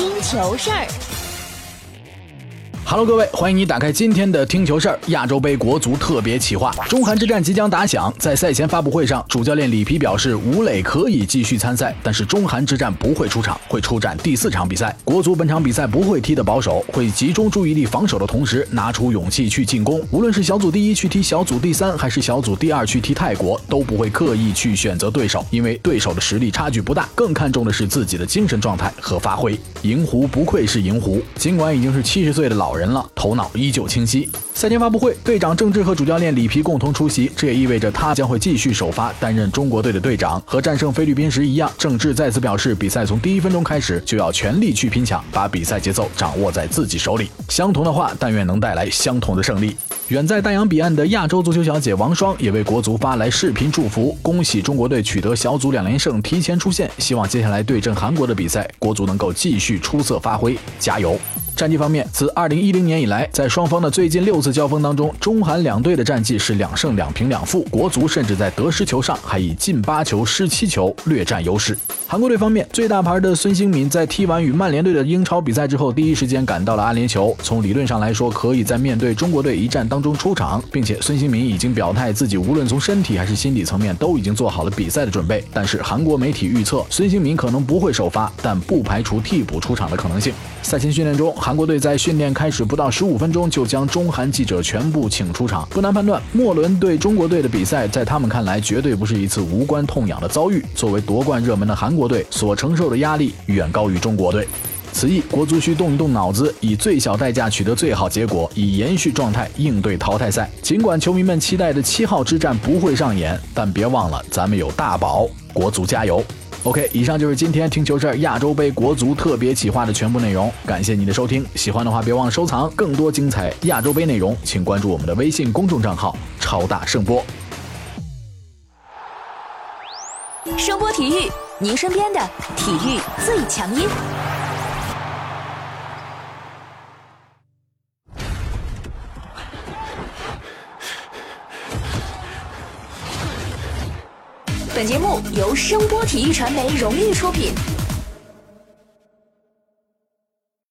星球事儿。Hello，各位，欢迎你打开今天的听球事儿。亚洲杯国足特别企划，中韩之战即将打响。在赛前发布会上，主教练里皮表示，吴磊可以继续参赛，但是中韩之战不会出场，会出战第四场比赛。国足本场比赛不会踢得保守，会集中注意力防守的同时，拿出勇气去进攻。无论是小组第一去踢小组第三，还是小组第二去踢泰国，都不会刻意去选择对手，因为对手的实力差距不大，更看重的是自己的精神状态和发挥。银狐不愧是银狐，尽管已经是七十岁的老人人了，头脑依旧清晰。赛前发布会，队长郑智和主教练里皮共同出席，这也意味着他将会继续首发，担任中国队的队长。和战胜菲律宾时一样，郑智再次表示，比赛从第一分钟开始就要全力去拼抢，把比赛节奏掌握在自己手里。相同的话，但愿能带来相同的胜利。远在大洋彼岸的亚洲足球小姐王霜也为国足发来视频祝福，恭喜中国队取得小组两连胜，提前出线。希望接下来对阵韩国的比赛，国足能够继续出色发挥，加油！战绩方面，自2010年以来，在双方的最近六次交锋当中，中韩两队的战绩是两胜两平两负，国足甚至在得失球上还以进八球失七球略占优势。韩国队方面，最大牌的孙兴敏在踢完与曼联队的英超比赛之后，第一时间赶到了阿联酋。从理论上来说，可以在面对中国队一战当中出场，并且孙兴敏已经表态自己无论从身体还是心理层面都已经做好了比赛的准备。但是韩国媒体预测孙兴敏可能不会首发，但不排除替补出场的可能性。赛前训练中，韩韩国队在训练开始不到十五分钟就将中韩记者全部请出场。不难判断，末轮对中国队的比赛，在他们看来绝对不是一次无关痛痒的遭遇。作为夺冠热门的韩国队，所承受的压力远高于中国队。此役，国足需动一动脑子，以最小代价取得最好结果，以延续状态应对淘汰赛。尽管球迷们期待的七号之战不会上演，但别忘了，咱们有大宝，国足加油！OK，以上就是今天听球事儿亚洲杯国足特别企划的全部内容。感谢你的收听，喜欢的话别忘了收藏。更多精彩亚洲杯内容，请关注我们的微信公众账号“超大声波”。声波体育，您身边的体育最强音。本节目由声波体育传媒荣誉出品。